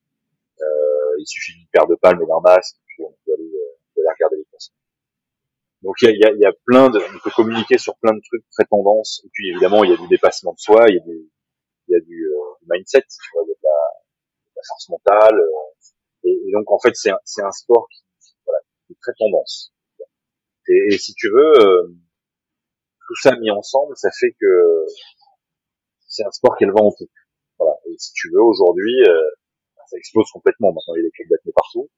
Euh, il suffit d'une paire de palmes et d'un masque on peut aller, euh, aller regarder les concerts. Donc il y a, y, a, y a, plein de, on peut communiquer sur plein de trucs très tendances. Et puis évidemment il y a du dépassement de soi, il y a du, y a du, euh, mindset, tu vois, il y a de la, de la force mentale. Euh, et, et, donc en fait c'est un, un sport qui, voilà, est très tendance. Et, et si tu veux, euh, tout ça mis ensemble, ça fait que c'est un sport qui est le vent en poupe. Voilà. Et si tu veux, aujourd'hui, ça explose complètement. Maintenant, il y a des clubs d'apnée partout.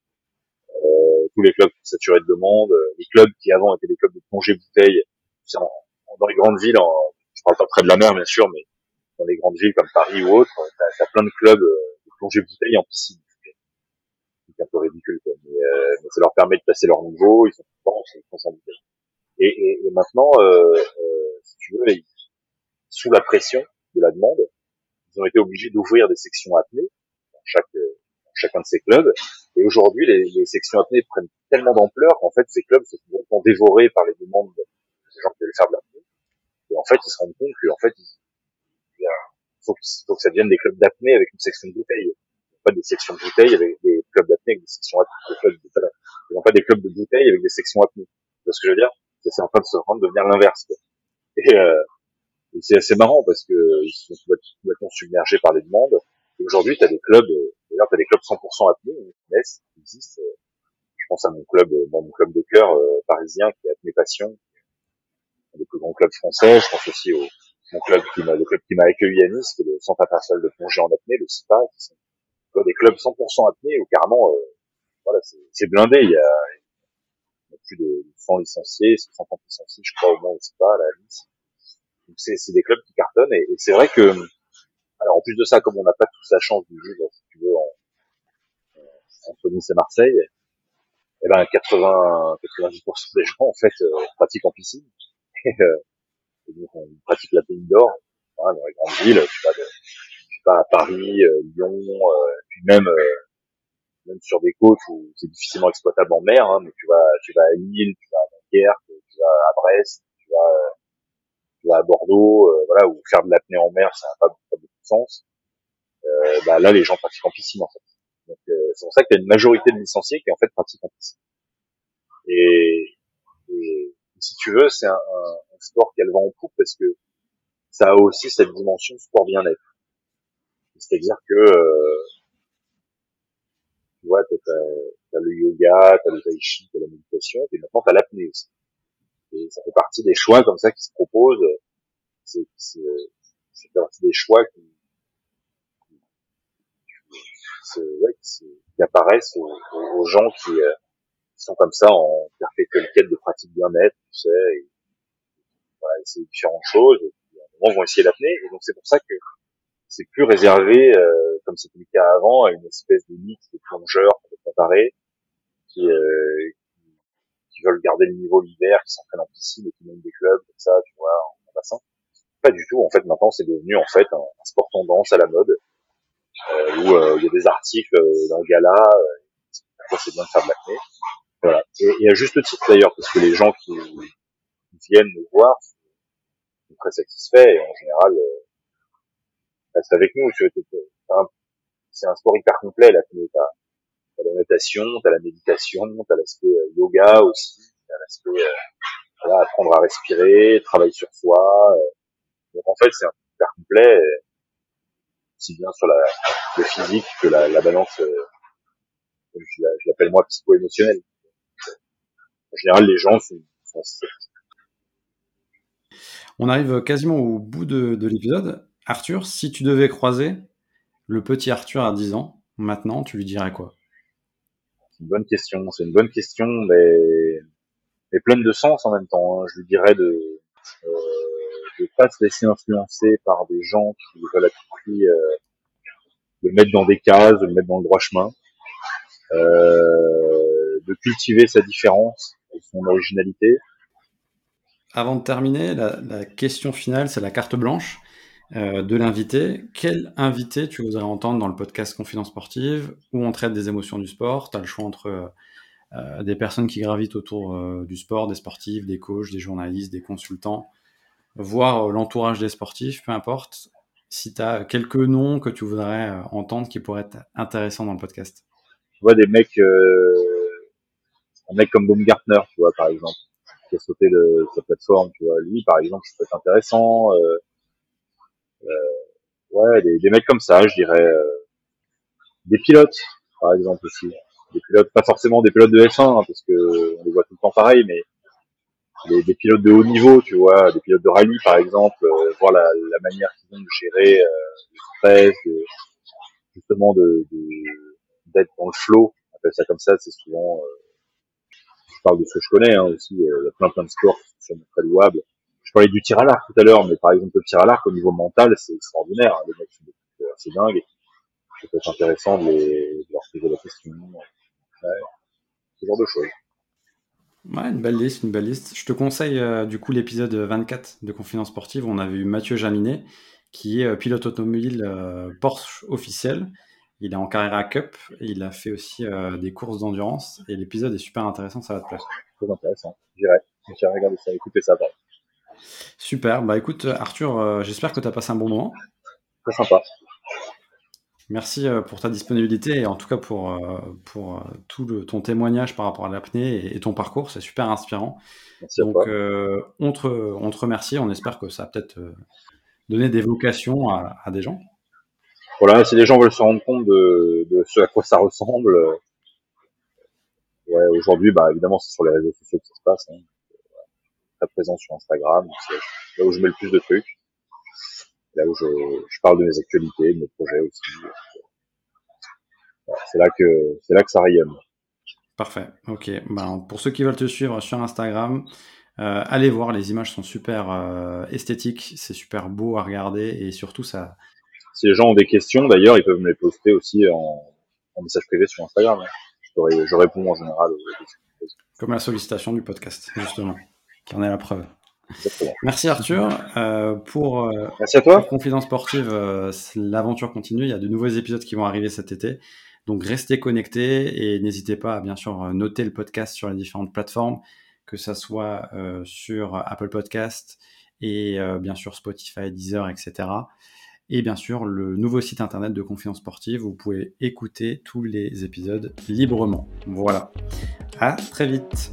Euh, tous les clubs sont saturés de demandes, euh, les clubs qui avant étaient des clubs de plongée bouteille, dans les grandes villes, en, je parle pas près de la mer bien sûr, mais dans les grandes villes comme Paris ou autres, t'as as plein de clubs euh, de plongée bouteille en piscine. C'est un peu ridicule, euh, ça leur permet de passer leur niveau, ils sont contents, ils sont en bouteille. Et, et, et maintenant, euh, si tu veux, sous la pression de la demande, ils ont été obligés d'ouvrir des sections apnées dans chaque chacun de ces clubs. Et aujourd'hui, les, les, sections apnées prennent tellement d'ampleur qu'en fait, ces clubs se sont dévorés par les demandes des gens qui veulent faire de l'apnée. Et en fait, ils se rendent compte qu'en fait, il, faut, faut, que ça devienne des clubs d'apnée avec une section de bouteilles. Pas des sections de bouteilles avec des clubs d'apnée avec des sections apnées. Ils n'ont pas des clubs de bouteilles avec des sections apnées. C'est ce que je veux dire? C'est en train de se rendre devenir l'inverse. Et, euh, c'est assez marrant parce que ils sont complètement submergés par les demandes. Et aujourd'hui, tu as des clubs D'ailleurs, tu as des clubs 100% apnée qui existent. Euh, je pense à mon club, euh, mon club de cœur euh, parisien qui est Apnée Passion, un des plus grands clubs français. Je pense aussi au mon club qui m'a, le club qui m'a accueilli à Nice, qui est le Centre international de plongée en apnée, le SIPA, qui sont des clubs 100% apnée où carrément, voilà, c'est, blindé. Il y, a, il y a plus de 100 licenciés, 150 licenciés, je crois au moins SIPA, là, à Nice. Donc c'est, c'est des clubs qui cartonnent et, et c'est vrai que alors en plus de ça, comme on n'a pas tous la chance de vivre, si tu veux, en, entre Nice et Marseille, eh ben 80, 90% des gens en fait euh, pratiquent en piscine. Euh, et, donc on pratique la pays d'or dans les grandes villes. Tu vas, de, tu vas à Paris, euh, Lyon, puis même même sur des côtes où c'est difficilement exploitable en mer, hein, mais tu vas tu vas à Lille, tu vas à Dunkerque, tu vas à Brest, tu vas tu vas à Bordeaux, voilà, où faire de l'apnée en mer, ça n'a pas, pas, beaucoup de sens. bah là, les gens pratiquent en piscine en fait. Donc euh, c'est pour ça qu'il y une majorité de licenciés qui en fait pratiquent en piscine. Et, Et si tu veux, c'est un, un, sport qui a le vent en poupe parce que ça a aussi cette dimension sport bien-être. C'est-à-dire que euh, tu vois, t'as, as le yoga, t'as le tai chi, t'as la méditation, et maintenant t'as l'apnée aussi. Et ça fait partie des choix comme ça qui se proposent. C'est, c'est, c'est partie des choix qui, qui, ouais, qui, qui apparaissent aux, gens qui, euh, sont comme ça en perpétuelle quête de pratique bien-être, tu sais, et, voilà, essayer différentes choses, et puis à un moment vont essayer l'apnée, et donc c'est pour ça que c'est plus réservé, euh, comme c'était le cas avant, à une espèce de mix de plongeurs préparés qui, euh, qui, veulent garder le niveau l'hiver, qui s'entraînent en piscine et qui mènent des clubs comme ça, tu vois, en, bassin. Pas du tout. En fait, maintenant, c'est devenu en fait un, sport tendance à la mode, euh, où euh, il y a des articles euh, dans le gala, pourquoi c'est bien de faire de l'acné. Voilà. Et, et, à juste titre d'ailleurs, parce que les gens qui, viennent nous voir sont très satisfaits et en général restent avec nous. C'est un sport hyper complet, la t'as, t'as la natation, t'as la méditation, t'as l'aspect euh, yoga aussi, t'as l'aspect euh, voilà, apprendre à respirer, travail sur soi. Euh. Donc en fait, c'est un super complet, aussi bien sur la, le physique que la, la balance, comme je, l'appelle moi, psycho-émotionnelle. En général, les gens sont, sont On arrive quasiment au bout de, de l'épisode. Arthur, si tu devais croiser le petit Arthur à 10 ans, maintenant, tu lui dirais quoi? C'est une bonne question. C'est une bonne question, mais, mais pleine de sens en même temps. Hein. Je lui dirais de euh, de pas se laisser influencer par des gens qui veulent à tout prix euh, le mettre dans des cases, le mettre dans le droit chemin, euh, de cultiver sa différence et son originalité. Avant de terminer, la, la question finale, c'est la carte blanche. Euh, de l'invité. Quel invité tu voudrais entendre dans le podcast Confidence Sportive où on traite des émotions du sport? Tu as le choix entre euh, euh, des personnes qui gravitent autour du sport, des sportifs, des coachs, des journalistes, des consultants, voire l'entourage des sportifs, peu importe. Si tu as quelques noms que tu voudrais entendre qui pourraient être intéressants dans le podcast. Tu vois des mecs, un mec comme Baumgartner, tu vois, par exemple, qui a sauté de sa plateforme, tu vois, lui, par exemple, ça peut être intéressant. Ouais, des, des, mecs comme ça, je dirais. Euh, des pilotes, par exemple aussi. Des pilotes, pas forcément des pilotes de F1, hein, parce que on les voit tout le temps pareil, mais des, des, pilotes de haut niveau, tu vois, des pilotes de rallye par exemple, euh, voir la, la manière qu'ils ont de gérer euh, le stress, de, justement de d'être dans le flow, on appelle ça comme ça, c'est souvent, euh, je parle de ce que je connais hein, aussi, a plein plein de sports qui sont très louables, je parlais du tir à l'arc tout à l'heure, mais par exemple le tir à l'arc au niveau mental, c'est extraordinaire. Hein. Les mecs sont assez dingues. Ça peut être intéressant de, les, de leur poser la question. Ouais, ce genre de choses. Ouais, une belle liste, une belle liste. Je te conseille euh, du coup l'épisode 24 de Confidence Sportive on avait eu Mathieu Jaminet, qui est euh, pilote automobile euh, Porsche officiel. Il est en Carrera Cup, et il a fait aussi des courses d'endurance et l'épisode est super intéressant, ça va te plaire. Très intéressant, j'irai. J'irai regarder ça, écouter ça. Super. Bah écoute, Arthur, euh, j'espère que tu as passé un bon moment. Très sympa. Merci euh, pour ta disponibilité et en tout cas pour, euh, pour tout le, ton témoignage par rapport à l'apnée et, ton parcours. C'est super inspirant. Merci Donc, on, te, on te remercie. On espère que ça a peut-être donné des vocations à, à, des gens. Voilà, si les gens veulent se rendre compte de, de ce à quoi ça ressemble, ouais, aujourd'hui, bah, évidemment, c'est sur les réseaux sociaux que ça se passe. Hein présent sur Instagram. C'est là où je mets le plus de trucs. Là où je, je parle de mes actualités, de mes projets aussi. c'est là que c'est là que ça rayonne. Parfait. Ok. Ben, pour ceux qui veulent te suivre sur Instagram, euh, allez voir. Les images sont super euh, esthétiques. C'est super beau à regarder et surtout ça. Si les gens ont des questions, d'ailleurs, ils peuvent me les poster aussi en, en message privé sur Instagram. Hein. Je, je, réponds en général aux questions. Comme la sollicitation du podcast, justement qui en est la preuve. Merci Arthur. Euh, pour, euh, Merci à toi. Confidence Sportive, euh, l'aventure continue. Il y a de nouveaux épisodes qui vont arriver cet été. Donc restez connectés et n'hésitez pas à bien sûr noter le podcast sur les différentes plateformes, que ce soit sur Apple Podcast et bien sûr Spotify, Deezer, etc. Et bien sûr le nouveau site internet de Confidence Sportive. Vous pouvez écouter tous les épisodes librement. Voilà. À très vite.